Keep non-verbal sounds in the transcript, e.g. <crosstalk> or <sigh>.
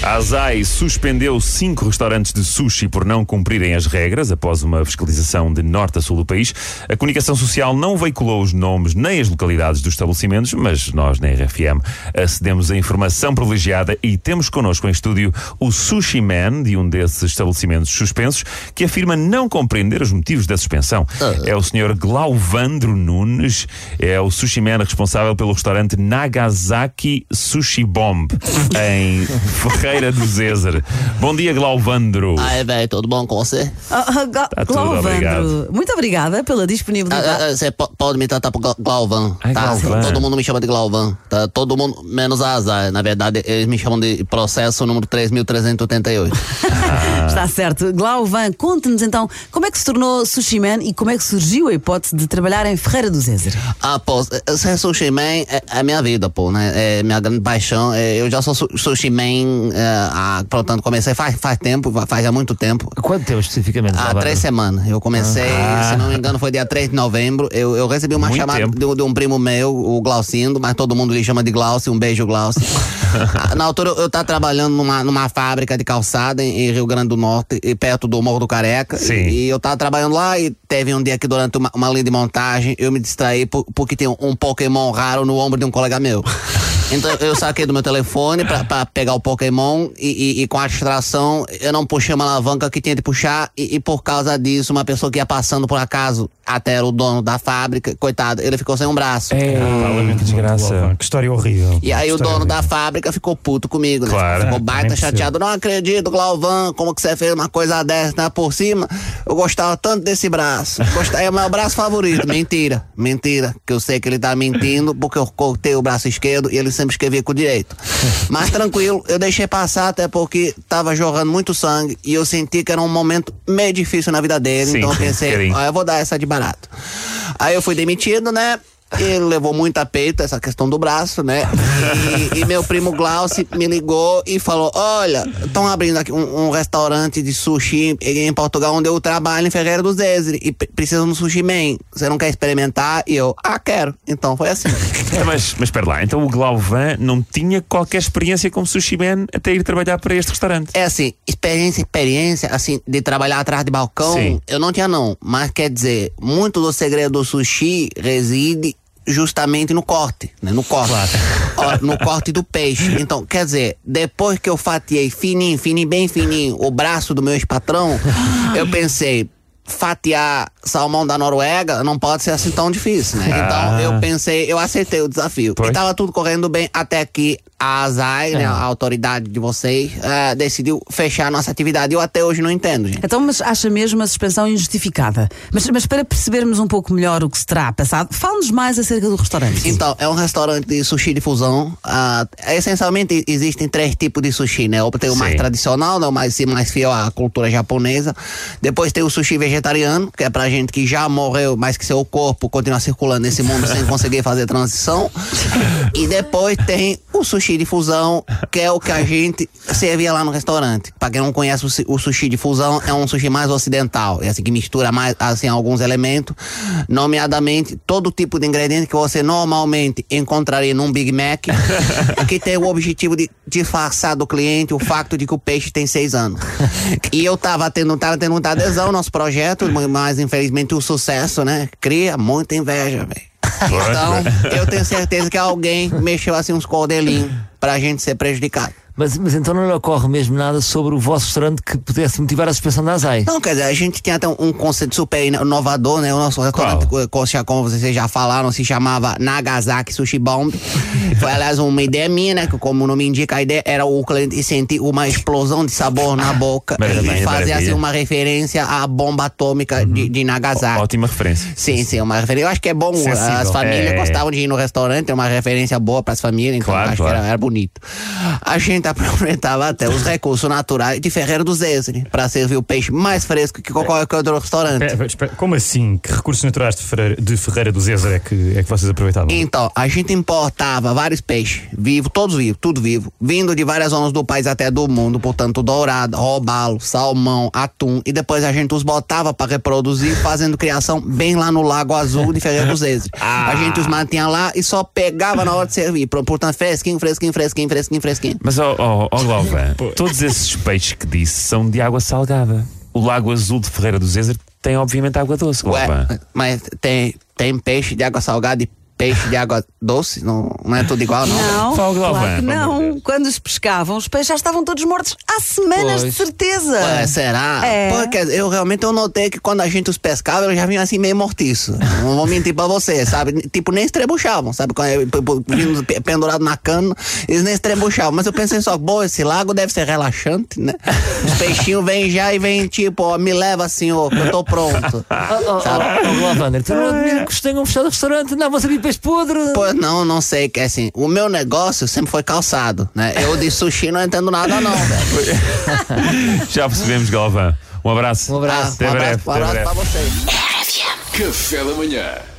A Azai suspendeu cinco restaurantes de sushi por não cumprirem as regras após uma fiscalização de norte a sul do país. A comunicação social não veiculou os nomes nem as localidades dos estabelecimentos, mas nós na RFM acedemos a informação privilegiada e temos connosco em estúdio o Sushi Man de um desses estabelecimentos suspensos que afirma não compreender os motivos da suspensão. É o Sr. Glauvandro Nunes, é o Sushi Man responsável pelo restaurante Nagasaki Sushi Bomb em <laughs> Ferreira do Zezer. Bom dia, Glauvandro. Ai, velho, tudo bom com você? Ah, ah, Gla- Tá tudo, Glauvandro, obrigado. muito obrigada pela disponibilidade. Ah, ah, Você po- pode me tratar por Gla- Glauvan, Ai, tá? Glauvan. Todo mundo me chama de Glauvan, tá? Todo mundo, menos a Azar. Na verdade, eles me chamam de processo número 3388. Está certo. Glauvan, conte-nos então como é que se tornou sushi man e como é que surgiu a hipótese de trabalhar em Ferreira do Zezer. ah, pô, ser sushi man é, é minha vida, pô, né? É minha grande paixão. É, eu já sou su- sushi man, é, há, portanto, comecei faz, faz tempo, faz há muito tempo. Quanto tempo especificamente? Há três semanas. Eu comecei, Ah. se não me engano, foi dia 3 de novembro. Eu, eu recebi uma Muito chamada de, de um primo meu, o Glaucindo, mas todo mundo lhe chama de Glaucio. Um beijo, Glaucio. <laughs> Ah, Na altura, eu- eu estava trabalhando numa, numa fábrica de calçada em, em Rio Grande do Norte, e perto do Morro do Careca. Sim. E, e eu estava trabalhando lá e teve um dia que durante uma, uma linha de montagem eu me distraí por- porque tem um, um Pokémon raro no ombro de um colega meu. <laughs> Então eu saquei do meu telefone pra, pra pegar o Pokémon e, e- e com a distração eu não puxei uma alavanca que tinha de puxar e, e por causa disso uma pessoa que ia passando por acaso até era o dono da fábrica, coitado, ele ficou sem um braço. É, Ah, que desgraça. Que história horrível. E aí o dono da horrível. fábrica ficou puto comigo, né? Claro. Ficou baita chateado. Não acredito, Glauvan, como que você fez uma coisa dessa, né? Por cima, eu gostava tanto desse braço. Gostava, é o meu braço favorito. Mentira, mentira. Que eu sei que ele tá mentindo porque eu cortei o braço esquerdo e ele sempre escrevia com o direito. <laughs> Mas tranquilo, eu deixei passar até porque tava jorrando muito sangue e eu senti que era um momento meio difícil na vida dele. Sim, então eu pensei, <laughs> ah, eu vou dar essa de barato. Aí eu fui demitido, né? Ele levou muito a peito essa questão do braço, né? E, e meu primo Glauci me ligou e falou: Olha, estão abrindo aqui um, um restaurante de sushi em Portugal, onde eu trabalho, em Ferreira do Zezer, e pre- precisa de um sushi man. Você não quer experimentar? E eu, ah, quero. Então foi assim. <laughs> Mas, mas espera lá, então o Glauvan não tinha qualquer experiência como sushi man até ir trabalhar para este restaurante. É assim, experiência, experiência, assim, de trabalhar atrás de balcão, Sim. eu não tinha não. Mas quer dizer, muito do segredo do sushi reside justamente no corte, né? No corte. Ó, no corte do peixe. Então, quer dizer, depois que eu fatiei fininho, fininho, bem fininho, o braço do meu ex-patrão, eu pensei, fatiar salmão da Noruega não pode ser assim tão difícil, né? Então, eu pensei, eu aceitei o desafio. Pois. E tava tudo correndo bem até que a ASAI, né, a autoridade de vocês, eh, decidiu fechar a nossa atividade. Eu até hoje não entendo, gente. Então, mas acha mesmo a suspensão injustificada? Mas, mas para percebermos um pouco melhor o que se terá passado, fale-nos mais acerca do restaurante. Então, é um restaurante de sushi de fusão. Ah, essencialmente existem três tipos de sushi, né? Tem o mais Sim. tradicional, né? o mais, mais fiel à cultura japonesa. Depois tem o sushi vegetariano, que é pra gente que já morreu, mas que seu corpo continua circulando nesse mundo sem <laughs> conseguir fazer transição. E depois tem o sushi de fusão, que é o que a <laughs> gente servia lá no restaurante. Pra quem não conhece o, su- o sushi de fusão, é um sushi mais ocidental. É assim que mistura mais assim alguns elementos, nomeadamente todo tipo de ingrediente que você normalmente encontraria num Big Mac, <laughs> que tem o objetivo de disfarçar do cliente o fato de que o peixe tem seis anos. <laughs> E eu tava tendo, tava tendo muita adesão ao nosso projeto, mas infelizmente o sucesso, né, cria muita inveja, velho. Então, eu tenho certeza que alguém mexeu assim uns cordelinhos pra gente ser prejudicado. Mas, mas então não lhe ocorre mesmo nada sobre o vosso restaurante que pudesse motivar a suspensão da ASAI? Não, quer dizer, a gente tinha até um, um conceito super inovador, né? O nosso restaurante, co- co- como vocês já falaram, se chamava Nagasaki Sushi Bomb. <laughs> Foi, aliás, uma ideia minha, né? Que como o nome indica, a ideia era o cliente sentir uma explosão de sabor na boca e fazer assim uma referência à bomba atômica de, de Nagasaki. Ótima referência. Sim, sim, uma referência. Eu acho que é bom. Sensível. As famílias É. gostavam de ir no restaurante, é uma referência boa para as famílias, então Claro, acho claro. que era, era bonito. A gente <laughs> aproveitava até os recursos naturais de Ferreira do Zezre para servir o peixe mais fresco que qualquer outro restaurante. Espera, espera, como assim? Que recursos naturais de Ferreira, de Ferreira do Zezer é que, é que vocês aproveitavam? Então, a gente importava vários peixes, vivos, todos vivos, tudo vivo, vindo de várias zonas do país até do mundo, portanto, dourado, robalo, salmão, atum, e depois a gente os botava para reproduzir, fazendo criação bem lá no Lago Azul de Ferreira dos Zezre. <laughs> A gente os mantinha lá e só pegava na hora de servir, portanto, fresquinho, fresquinho, fresquinho, fresquinho, fresquinho. Mas, ó oh, oh, todos esses peixes que disse são de água salgada. O Lago Azul de Ferreira do Zezer tem, obviamente, água doce. Ué, mas tem, tem peixe de água salgada e peixe de água doce? Não, não é tudo igual, não? Não, claro que não. Quando os pescavam, os peixes já estavam todos mortos há semanas, de certeza. Ué, será? É. Porque eu realmente eu notei que quando a gente os pescava, eles já vinham assim meio mortiço. Não vou mentir pra você, sabe? Tipo, nem estrebuchavam, sabe? Quando é, vindo pe- pendurado na cana, eles nem estrebuchavam. Mas eu pensei só, bom, esse lago deve ser relaxante, né? Os peixinhos vêm já e vêm tipo, ó, me leva, senhor, que eu tô pronto. Oh, oh, oh, Lavander, tu não admiro que tenham fechado o restaurante, não, vão servir podre. Pois não, não sei, que assim, o meu negócio sempre foi calçado, né? Eu de sushi não entendo nada não, velho. <laughs> Já percebemos, Galvão. Um abraço. Um abraço. Até um breve. abraço, um até abraço breve. pra vocês. Café da manhã.